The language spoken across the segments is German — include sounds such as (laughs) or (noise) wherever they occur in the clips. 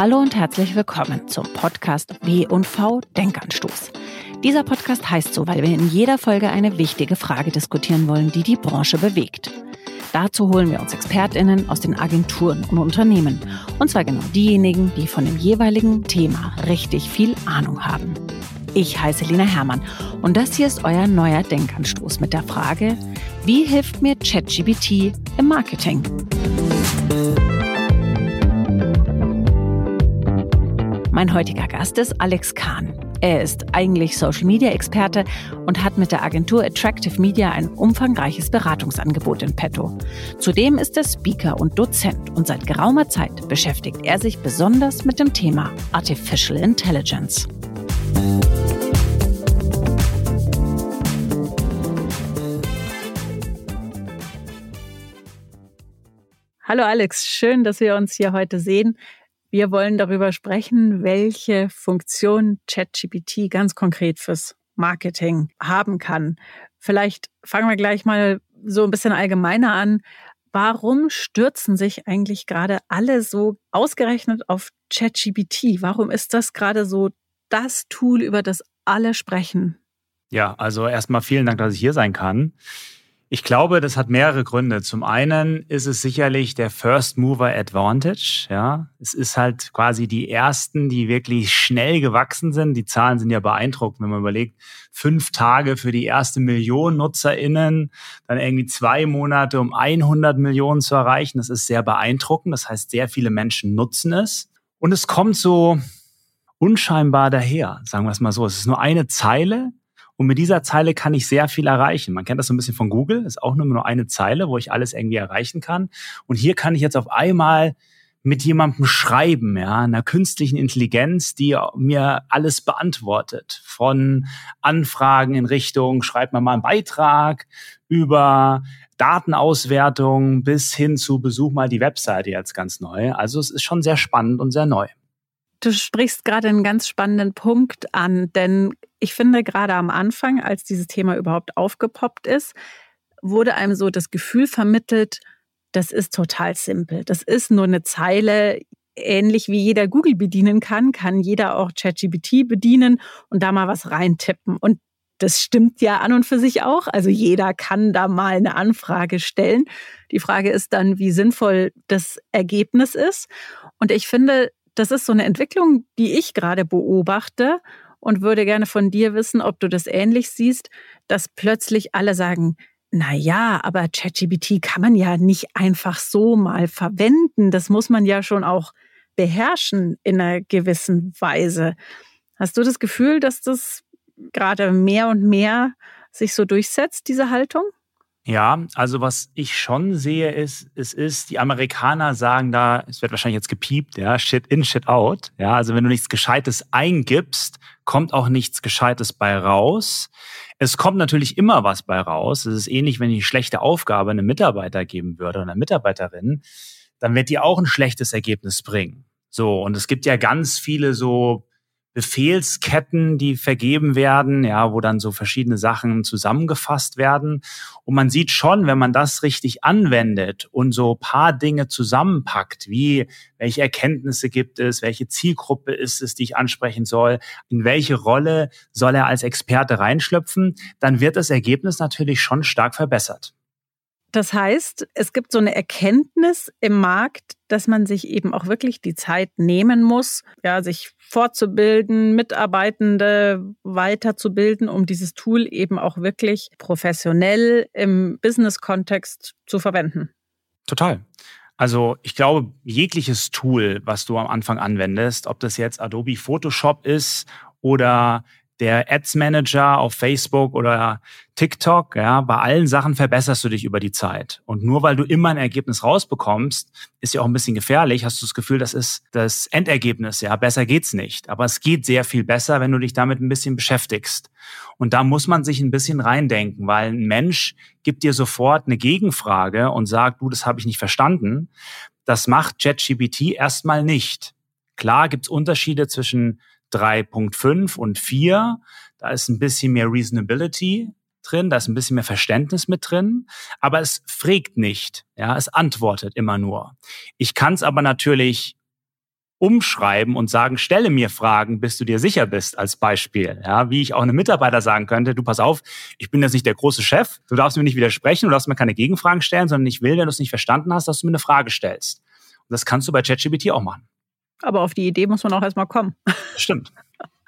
Hallo und herzlich willkommen zum Podcast W&V Denkanstoß. Dieser Podcast heißt so, weil wir in jeder Folge eine wichtige Frage diskutieren wollen, die die Branche bewegt. Dazu holen wir uns Expertinnen aus den Agenturen und Unternehmen. Und zwar genau diejenigen, die von dem jeweiligen Thema richtig viel Ahnung haben. Ich heiße Lena Hermann und das hier ist euer neuer Denkanstoß mit der Frage, wie hilft mir ChatGBT im Marketing? Mein heutiger Gast ist Alex Kahn. Er ist eigentlich Social Media Experte und hat mit der Agentur Attractive Media ein umfangreiches Beratungsangebot in petto. Zudem ist er Speaker und Dozent und seit geraumer Zeit beschäftigt er sich besonders mit dem Thema Artificial Intelligence. Hallo Alex, schön, dass wir uns hier heute sehen. Wir wollen darüber sprechen, welche Funktion ChatGPT ganz konkret fürs Marketing haben kann. Vielleicht fangen wir gleich mal so ein bisschen allgemeiner an. Warum stürzen sich eigentlich gerade alle so ausgerechnet auf ChatGPT? Warum ist das gerade so das Tool, über das alle sprechen? Ja, also erstmal vielen Dank, dass ich hier sein kann. Ich glaube, das hat mehrere Gründe. Zum einen ist es sicherlich der First Mover Advantage. Ja, es ist halt quasi die ersten, die wirklich schnell gewachsen sind. Die Zahlen sind ja beeindruckend, wenn man überlegt, fünf Tage für die erste Million NutzerInnen, dann irgendwie zwei Monate, um 100 Millionen zu erreichen. Das ist sehr beeindruckend. Das heißt, sehr viele Menschen nutzen es. Und es kommt so unscheinbar daher, sagen wir es mal so. Es ist nur eine Zeile, und mit dieser Zeile kann ich sehr viel erreichen. Man kennt das so ein bisschen von Google, ist auch nur eine Zeile, wo ich alles irgendwie erreichen kann. Und hier kann ich jetzt auf einmal mit jemandem schreiben, ja, einer künstlichen Intelligenz, die mir alles beantwortet. Von Anfragen in Richtung, schreibt mir mal einen Beitrag über Datenauswertung bis hin zu Besuch mal die Webseite jetzt ganz neu. Also es ist schon sehr spannend und sehr neu. Du sprichst gerade einen ganz spannenden Punkt an, denn ich finde gerade am Anfang, als dieses Thema überhaupt aufgepoppt ist, wurde einem so das Gefühl vermittelt, das ist total simpel. Das ist nur eine Zeile, ähnlich wie jeder Google bedienen kann, kann jeder auch ChatGPT bedienen und da mal was reintippen. Und das stimmt ja an und für sich auch. Also jeder kann da mal eine Anfrage stellen. Die Frage ist dann, wie sinnvoll das Ergebnis ist. Und ich finde, das ist so eine Entwicklung, die ich gerade beobachte und würde gerne von dir wissen, ob du das ähnlich siehst, dass plötzlich alle sagen, na ja, aber ChatGPT kann man ja nicht einfach so mal verwenden. Das muss man ja schon auch beherrschen in einer gewissen Weise. Hast du das Gefühl, dass das gerade mehr und mehr sich so durchsetzt, diese Haltung? Ja, also was ich schon sehe, ist, es ist, die Amerikaner sagen da, es wird wahrscheinlich jetzt gepiept, ja, shit in, shit out. Ja, also wenn du nichts Gescheites eingibst, kommt auch nichts Gescheites bei raus. Es kommt natürlich immer was bei raus. Es ist ähnlich, wenn ich eine schlechte Aufgabe einem Mitarbeiter geben würde oder einer Mitarbeiterin, dann wird die auch ein schlechtes Ergebnis bringen. So, und es gibt ja ganz viele so Befehlsketten, die vergeben werden, ja, wo dann so verschiedene Sachen zusammengefasst werden. Und man sieht schon, wenn man das richtig anwendet und so paar Dinge zusammenpackt, wie welche Erkenntnisse gibt es, welche Zielgruppe ist es, die ich ansprechen soll, in welche Rolle soll er als Experte reinschlüpfen, dann wird das Ergebnis natürlich schon stark verbessert. Das heißt, es gibt so eine Erkenntnis im Markt, dass man sich eben auch wirklich die Zeit nehmen muss, ja, sich fortzubilden, Mitarbeitende weiterzubilden, um dieses Tool eben auch wirklich professionell im Business-Kontext zu verwenden. Total. Also ich glaube, jegliches Tool, was du am Anfang anwendest, ob das jetzt Adobe Photoshop ist oder der Ads Manager auf Facebook oder TikTok, ja, bei allen Sachen verbesserst du dich über die Zeit. Und nur weil du immer ein Ergebnis rausbekommst, ist ja auch ein bisschen gefährlich, hast du das Gefühl, das ist das Endergebnis, ja, besser geht's nicht. Aber es geht sehr viel besser, wenn du dich damit ein bisschen beschäftigst. Und da muss man sich ein bisschen reindenken, weil ein Mensch gibt dir sofort eine Gegenfrage und sagt, du, das habe ich nicht verstanden. Das macht ChatGPT erstmal nicht. Klar gibt's Unterschiede zwischen 3.5 und 4, da ist ein bisschen mehr Reasonability drin, da ist ein bisschen mehr Verständnis mit drin, aber es fragt nicht, ja, es antwortet immer nur. Ich kann es aber natürlich umschreiben und sagen, stelle mir Fragen, bis du dir sicher bist, als Beispiel. Ja, wie ich auch einem Mitarbeiter sagen könnte, du pass auf, ich bin jetzt nicht der große Chef, du darfst mir nicht widersprechen, du darfst mir keine Gegenfragen stellen, sondern ich will, wenn du es nicht verstanden hast, dass du mir eine Frage stellst. Und das kannst du bei ChatGPT auch machen. Aber auf die Idee muss man auch erstmal kommen. Stimmt.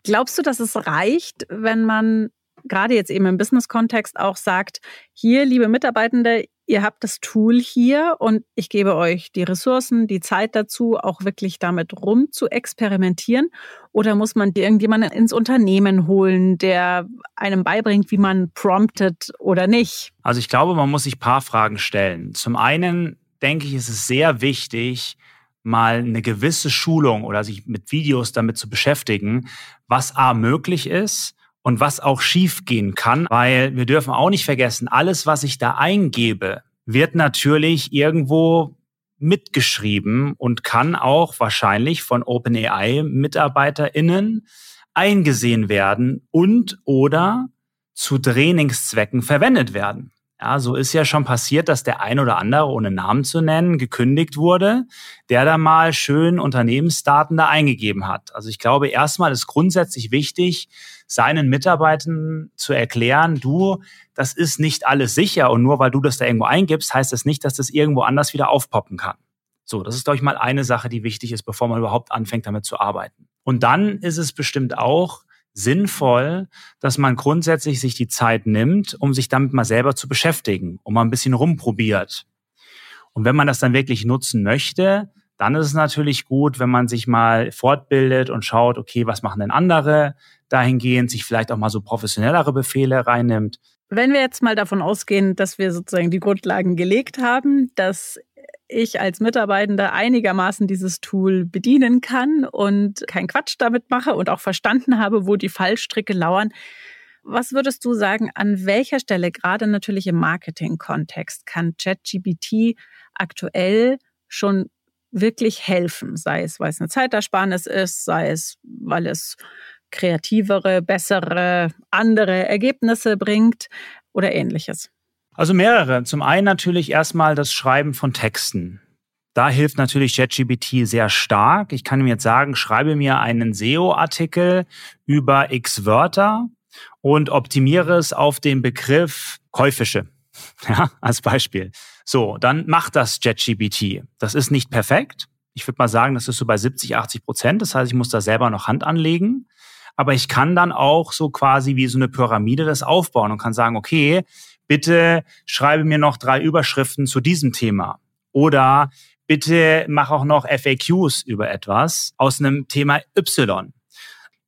Glaubst du, dass es reicht, wenn man gerade jetzt eben im Business-Kontext auch sagt, hier, liebe Mitarbeitende, ihr habt das Tool hier und ich gebe euch die Ressourcen, die Zeit dazu, auch wirklich damit rum zu experimentieren? Oder muss man irgendjemanden ins Unternehmen holen, der einem beibringt, wie man promptet oder nicht? Also ich glaube, man muss sich ein paar Fragen stellen. Zum einen denke ich, ist es sehr wichtig, mal eine gewisse Schulung oder sich mit Videos damit zu beschäftigen, was A möglich ist und was auch schief gehen kann, weil wir dürfen auch nicht vergessen, alles, was ich da eingebe, wird natürlich irgendwo mitgeschrieben und kann auch wahrscheinlich von OpenAI MitarbeiterInnen eingesehen werden und oder zu Trainingszwecken verwendet werden. Ja, so ist ja schon passiert, dass der ein oder andere, ohne Namen zu nennen, gekündigt wurde, der da mal schön Unternehmensdaten da eingegeben hat. Also ich glaube, erstmal ist grundsätzlich wichtig, seinen Mitarbeitern zu erklären, du, das ist nicht alles sicher und nur weil du das da irgendwo eingibst, heißt das nicht, dass das irgendwo anders wieder aufpoppen kann. So, das ist, glaube ich, mal eine Sache, die wichtig ist, bevor man überhaupt anfängt, damit zu arbeiten. Und dann ist es bestimmt auch, sinnvoll, dass man grundsätzlich sich die Zeit nimmt, um sich damit mal selber zu beschäftigen, um mal ein bisschen rumprobiert. Und wenn man das dann wirklich nutzen möchte, dann ist es natürlich gut, wenn man sich mal fortbildet und schaut, okay, was machen denn andere dahingehend, sich vielleicht auch mal so professionellere Befehle reinnimmt. Wenn wir jetzt mal davon ausgehen, dass wir sozusagen die Grundlagen gelegt haben, dass ich als Mitarbeitender einigermaßen dieses Tool bedienen kann und keinen Quatsch damit mache und auch verstanden habe, wo die Fallstricke lauern. Was würdest du sagen, an welcher Stelle, gerade natürlich im Marketing-Kontext, kann ChatGPT aktuell schon wirklich helfen? Sei es, weil es eine Zeitersparnis ist, sei es, weil es kreativere, bessere, andere Ergebnisse bringt oder ähnliches. Also mehrere. Zum einen natürlich erstmal das Schreiben von Texten. Da hilft natürlich ChatGPT sehr stark. Ich kann ihm jetzt sagen, schreibe mir einen SEO-Artikel über x Wörter und optimiere es auf den Begriff Käufische. (laughs) Ja, als Beispiel. So, dann macht das ChatGPT. Das ist nicht perfekt. Ich würde mal sagen, das ist so bei 70, 80 Prozent. Das heißt, ich muss da selber noch Hand anlegen. Aber ich kann dann auch so quasi wie so eine Pyramide das aufbauen und kann sagen, okay, bitte schreibe mir noch drei Überschriften zu diesem Thema. Oder bitte mach auch noch FAQs über etwas aus einem Thema Y.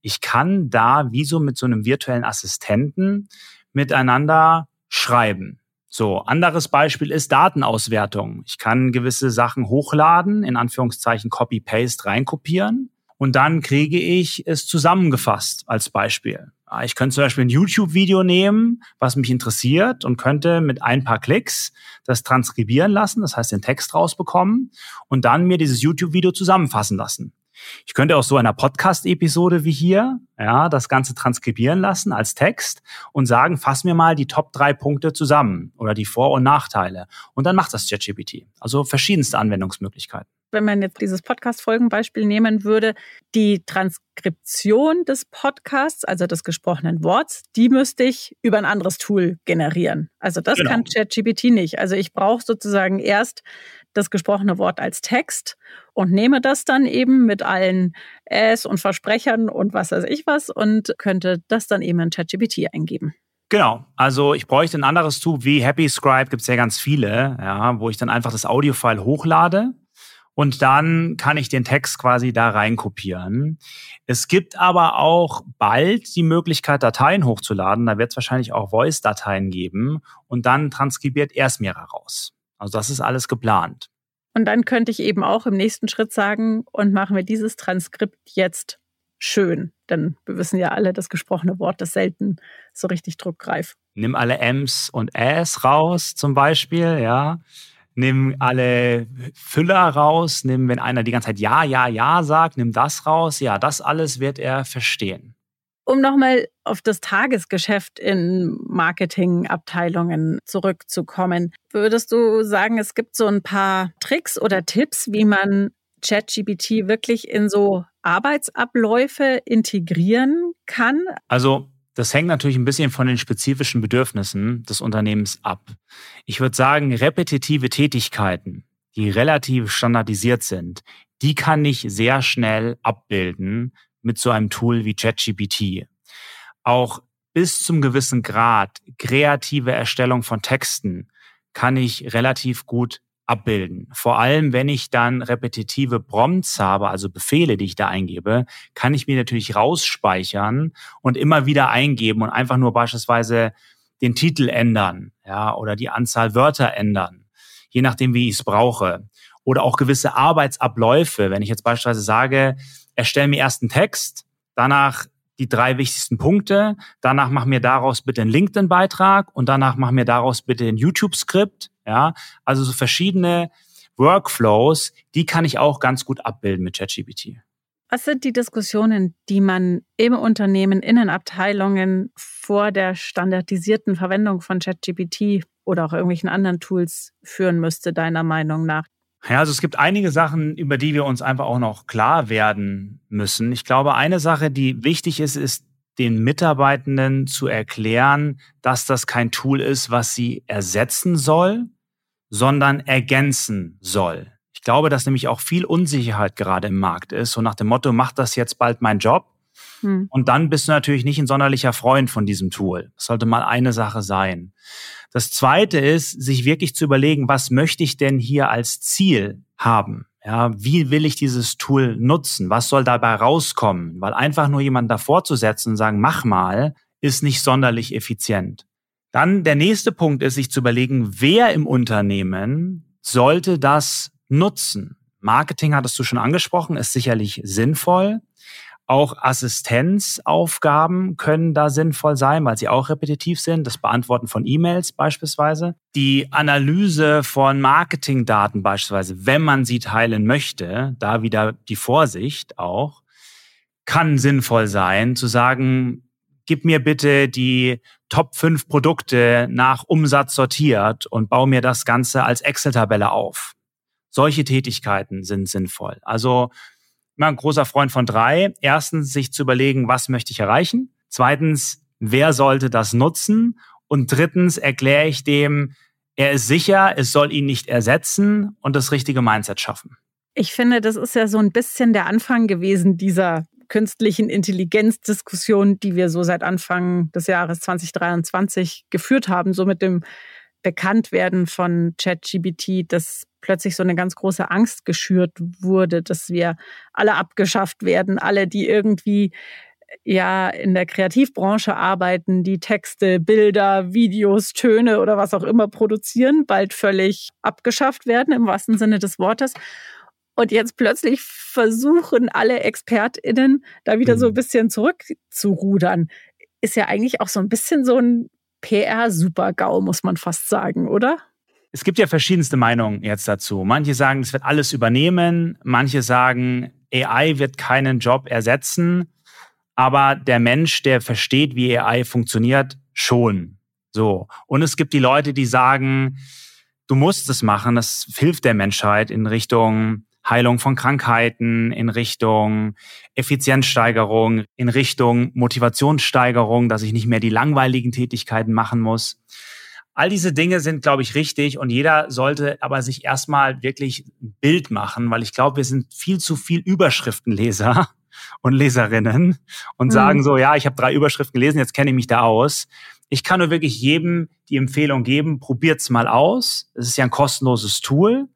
Ich kann da wie so mit so einem virtuellen Assistenten miteinander schreiben. So, anderes Beispiel ist Datenauswertung. Ich kann gewisse Sachen hochladen, in Anführungszeichen Copy-Paste reinkopieren und dann kriege ich es zusammengefasst als Beispiel. Ich könnte zum Beispiel ein YouTube-Video nehmen, was mich interessiert und könnte mit ein paar Klicks das transkribieren lassen, das heißt den Text rausbekommen und dann mir dieses YouTube-Video zusammenfassen lassen. Ich könnte auch so einer Podcast-Episode wie hier, ja, das Ganze transkribieren lassen als Text und sagen, fass mir mal die Top drei Punkte zusammen oder die Vor- und Nachteile. Und dann macht das ChatGPT. Also verschiedenste Anwendungsmöglichkeiten wenn man jetzt dieses Podcast-Folgenbeispiel nehmen würde, die Transkription des Podcasts, also des gesprochenen Worts, die müsste ich über ein anderes Tool generieren. Also das genau. kann ChatGPT nicht. Also ich brauche sozusagen erst das gesprochene Wort als Text und nehme das dann eben mit allen S und Versprechern und was weiß ich was und könnte das dann eben in ChatGPT eingeben. Genau, also ich bräuchte ein anderes Tool wie Happy Scribe, gibt es ja ganz viele, ja, wo ich dann einfach das Audiofile hochlade und dann kann ich den Text quasi da rein kopieren. Es gibt aber auch bald die Möglichkeit, Dateien hochzuladen. Da wird es wahrscheinlich auch Voice-Dateien geben und dann transkribiert er es mir raus. Also das ist alles geplant. Und dann könnte ich eben auch im nächsten Schritt sagen, und machen wir dieses Transkript jetzt schön. Denn wir wissen ja alle, das gesprochene Wort ist selten so richtig druckreif. Nimm alle M's und Äs raus, zum Beispiel, ja nimm alle Füller raus, nimm, wenn einer die ganze Zeit Ja, Ja, Ja sagt, nimm das raus. Ja, das alles wird er verstehen. Um nochmal auf das Tagesgeschäft in Marketingabteilungen zurückzukommen, würdest du sagen, es gibt so ein paar Tricks oder Tipps, wie man ChatGPT wirklich in so Arbeitsabläufe integrieren kann? Also das hängt natürlich ein bisschen von den spezifischen Bedürfnissen des Unternehmens ab. Ich würde sagen, repetitive Tätigkeiten, die relativ standardisiert sind, die kann ich sehr schnell abbilden mit so einem Tool wie ChatGPT. Auch bis zum gewissen Grad kreative Erstellung von Texten kann ich relativ gut abbilden. Vor allem, wenn ich dann repetitive Prompts habe, also Befehle, die ich da eingebe, kann ich mir natürlich rausspeichern und immer wieder eingeben und einfach nur beispielsweise den Titel ändern, ja, oder die Anzahl Wörter ändern, je nachdem, wie ich es brauche. Oder auch gewisse Arbeitsabläufe. Wenn ich jetzt beispielsweise sage, erstelle mir erst einen Text, danach die drei wichtigsten Punkte, danach mach mir daraus bitte einen LinkedIn-Beitrag und danach mach mir daraus bitte ein YouTube-Skript ja, also so verschiedene Workflows, die kann ich auch ganz gut abbilden mit ChatGPT. Was sind die Diskussionen, die man im Unternehmen, in den Abteilungen vor der standardisierten Verwendung von ChatGPT oder auch irgendwelchen anderen Tools führen müsste, deiner Meinung nach? Ja, also es gibt einige Sachen, über die wir uns einfach auch noch klar werden müssen. Ich glaube, eine Sache, die wichtig ist, ist den Mitarbeitenden zu erklären, dass das kein Tool ist, was sie ersetzen soll, sondern ergänzen soll. Ich glaube, dass nämlich auch viel Unsicherheit gerade im Markt ist, so nach dem Motto, macht das jetzt bald mein Job? Hm. Und dann bist du natürlich nicht ein sonderlicher Freund von diesem Tool. Das sollte mal eine Sache sein. Das zweite ist, sich wirklich zu überlegen, was möchte ich denn hier als Ziel haben? Ja, wie will ich dieses Tool nutzen? Was soll dabei rauskommen? Weil einfach nur jemanden davor zu setzen und sagen, mach mal, ist nicht sonderlich effizient. Dann der nächste Punkt ist, sich zu überlegen, wer im Unternehmen sollte das nutzen? Marketing hattest du schon angesprochen, ist sicherlich sinnvoll. Auch Assistenzaufgaben können da sinnvoll sein, weil sie auch repetitiv sind. Das Beantworten von E-Mails beispielsweise. Die Analyse von Marketingdaten beispielsweise, wenn man sie teilen möchte, da wieder die Vorsicht auch, kann sinnvoll sein, zu sagen, gib mir bitte die Top 5 Produkte nach Umsatz sortiert und baue mir das Ganze als Excel-Tabelle auf. Solche Tätigkeiten sind sinnvoll. Also immer ein großer Freund von drei. Erstens, sich zu überlegen, was möchte ich erreichen? Zweitens, wer sollte das nutzen? Und drittens erkläre ich dem, er ist sicher, es soll ihn nicht ersetzen und das richtige Mindset schaffen. Ich finde, das ist ja so ein bisschen der Anfang gewesen dieser künstlichen Intelligenzdiskussion, die wir so seit Anfang des Jahres 2023 geführt haben, so mit dem Bekanntwerden von ChatGBT, dass plötzlich so eine ganz große Angst geschürt wurde, dass wir alle abgeschafft werden, alle, die irgendwie ja in der Kreativbranche arbeiten, die Texte, Bilder, Videos, Töne oder was auch immer produzieren, bald völlig abgeschafft werden im wahrsten Sinne des Wortes. Und jetzt plötzlich versuchen alle ExpertInnen da wieder so ein mhm. bisschen zurückzurudern. Ist ja eigentlich auch so ein bisschen so ein PR-Super-GAU, muss man fast sagen, oder? Es gibt ja verschiedenste Meinungen jetzt dazu. Manche sagen, es wird alles übernehmen. Manche sagen, AI wird keinen Job ersetzen. Aber der Mensch, der versteht, wie AI funktioniert, schon. So. Und es gibt die Leute, die sagen, du musst es machen. Das hilft der Menschheit in Richtung Heilung von Krankheiten, in Richtung Effizienzsteigerung, in Richtung Motivationssteigerung, dass ich nicht mehr die langweiligen Tätigkeiten machen muss. All diese Dinge sind, glaube ich, richtig und jeder sollte aber sich erstmal wirklich ein Bild machen, weil ich glaube, wir sind viel zu viel Überschriftenleser (laughs) und Leserinnen und mhm. sagen so, ja, ich habe drei Überschriften gelesen, jetzt kenne ich mich da aus. Ich kann nur wirklich jedem die Empfehlung geben, probiert's mal aus. Es ist ja ein kostenloses Tool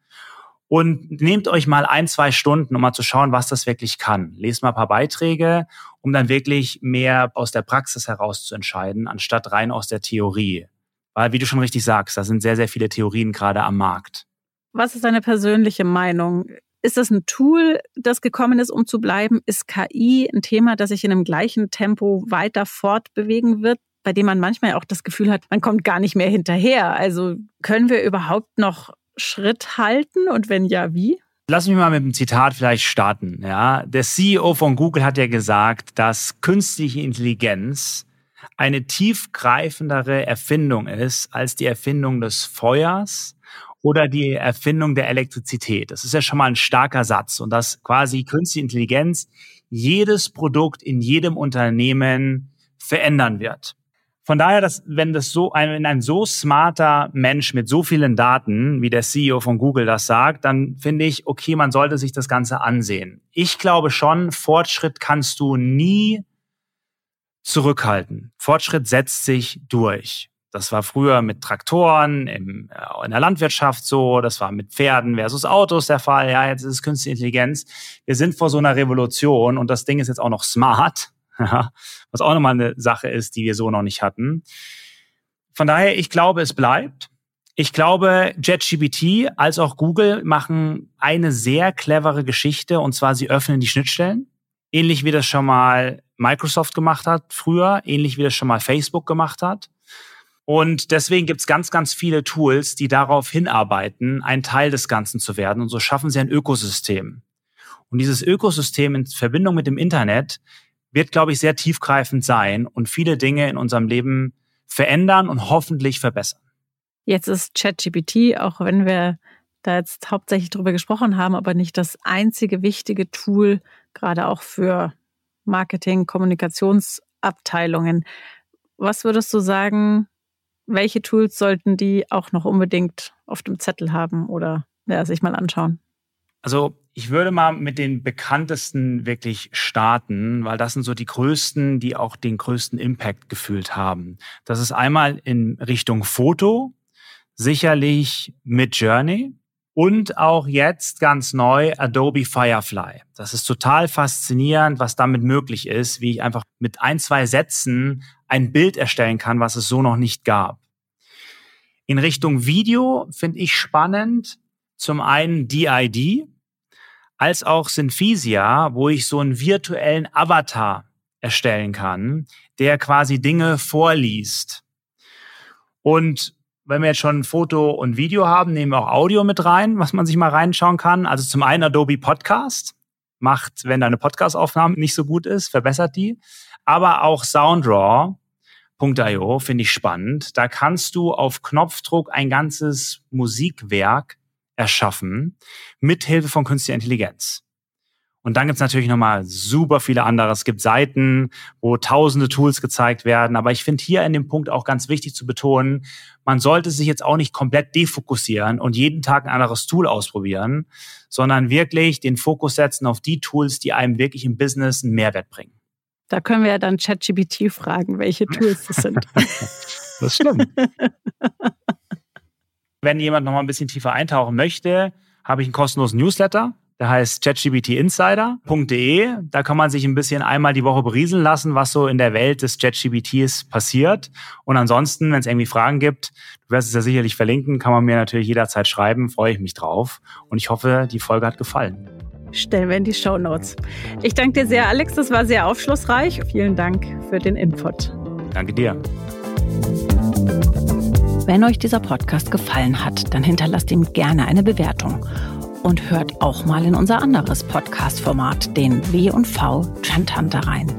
und nehmt euch mal ein, zwei Stunden, um mal zu schauen, was das wirklich kann. Lest mal ein paar Beiträge, um dann wirklich mehr aus der Praxis heraus zu entscheiden, anstatt rein aus der Theorie. Weil, wie du schon richtig sagst, da sind sehr, sehr viele Theorien gerade am Markt. Was ist deine persönliche Meinung? Ist das ein Tool, das gekommen ist, um zu bleiben? Ist KI ein Thema, das sich in einem gleichen Tempo weiter fortbewegen wird, bei dem man manchmal auch das Gefühl hat, man kommt gar nicht mehr hinterher? Also können wir überhaupt noch Schritt halten und wenn ja, wie? Lass mich mal mit einem Zitat vielleicht starten. Ja, der CEO von Google hat ja gesagt, dass künstliche Intelligenz eine tiefgreifendere Erfindung ist als die Erfindung des Feuers oder die Erfindung der Elektrizität. Das ist ja schon mal ein starker Satz und dass quasi künstliche Intelligenz jedes Produkt in jedem Unternehmen verändern wird. Von daher, dass, wenn das so ein, wenn ein so smarter Mensch mit so vielen Daten, wie der CEO von Google das sagt, dann finde ich, okay, man sollte sich das Ganze ansehen. Ich glaube schon, Fortschritt kannst du nie zurückhalten. Fortschritt setzt sich durch. Das war früher mit Traktoren im, äh, in der Landwirtschaft so, das war mit Pferden versus Autos der Fall. Ja, jetzt ist es künstliche Intelligenz. Wir sind vor so einer Revolution und das Ding ist jetzt auch noch smart. (laughs) was auch nochmal eine Sache ist, die wir so noch nicht hatten. Von daher, ich glaube, es bleibt. Ich glaube, JetGPT als auch Google machen eine sehr clevere Geschichte und zwar sie öffnen die Schnittstellen. Ähnlich wie das schon mal Microsoft gemacht hat früher, ähnlich wie das schon mal Facebook gemacht hat. Und deswegen gibt's ganz, ganz viele Tools, die darauf hinarbeiten, ein Teil des Ganzen zu werden. Und so schaffen sie ein Ökosystem. Und dieses Ökosystem in Verbindung mit dem Internet wird, glaube ich, sehr tiefgreifend sein und viele Dinge in unserem Leben verändern und hoffentlich verbessern. Jetzt ist ChatGPT, auch wenn wir da jetzt hauptsächlich drüber gesprochen haben, aber nicht das einzige wichtige Tool, gerade auch für Marketing, Kommunikationsabteilungen. Was würdest du sagen, welche Tools sollten die auch noch unbedingt auf dem Zettel haben oder ja, sich mal anschauen? Also ich würde mal mit den bekanntesten wirklich starten, weil das sind so die größten, die auch den größten Impact gefühlt haben. Das ist einmal in Richtung Foto, sicherlich mit Journey und auch jetzt ganz neu Adobe Firefly. Das ist total faszinierend, was damit möglich ist, wie ich einfach mit ein, zwei Sätzen ein Bild erstellen kann, was es so noch nicht gab. In Richtung Video finde ich spannend zum einen DID, als auch Synthesia, wo ich so einen virtuellen Avatar erstellen kann, der quasi Dinge vorliest. Und wenn wir jetzt schon Foto und Video haben, nehmen wir auch Audio mit rein, was man sich mal reinschauen kann. Also zum einen Adobe Podcast macht, wenn deine Podcast-Aufnahme nicht so gut ist, verbessert die. Aber auch Soundraw.io finde ich spannend. Da kannst du auf Knopfdruck ein ganzes Musikwerk erschaffen mit Hilfe von künstlicher Intelligenz. Und dann gibt's natürlich nochmal super viele andere. Es gibt Seiten, wo tausende Tools gezeigt werden. Aber ich finde hier in dem Punkt auch ganz wichtig zu betonen, man sollte sich jetzt auch nicht komplett defokussieren und jeden Tag ein anderes Tool ausprobieren, sondern wirklich den Fokus setzen auf die Tools, die einem wirklich im Business einen Mehrwert bringen. Da können wir ja dann ChatGPT fragen, welche (laughs) Tools das sind. das stimmt. (laughs) Wenn jemand noch mal ein bisschen tiefer eintauchen möchte, habe ich einen kostenlosen Newsletter. Der heißt chatgptinsider.de. Da kann man sich ein bisschen einmal die Woche berieseln lassen, was so in der Welt des ChatGPTs passiert. Und ansonsten, wenn es irgendwie Fragen gibt, du wirst es ja sicherlich verlinken, kann man mir natürlich jederzeit schreiben. Freue ich mich drauf. Und ich hoffe, die Folge hat gefallen. Stellen wir in die Show Notes. Ich danke dir sehr, Alex. Das war sehr aufschlussreich. Vielen Dank für den Input. Danke dir. Wenn euch dieser Podcast gefallen hat, dann hinterlasst ihm gerne eine Bewertung und hört auch mal in unser anderes Podcast-Format, den W&V Trend Hunter rein.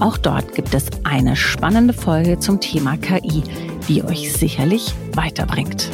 Auch dort gibt es eine spannende Folge zum Thema KI, die euch sicherlich weiterbringt.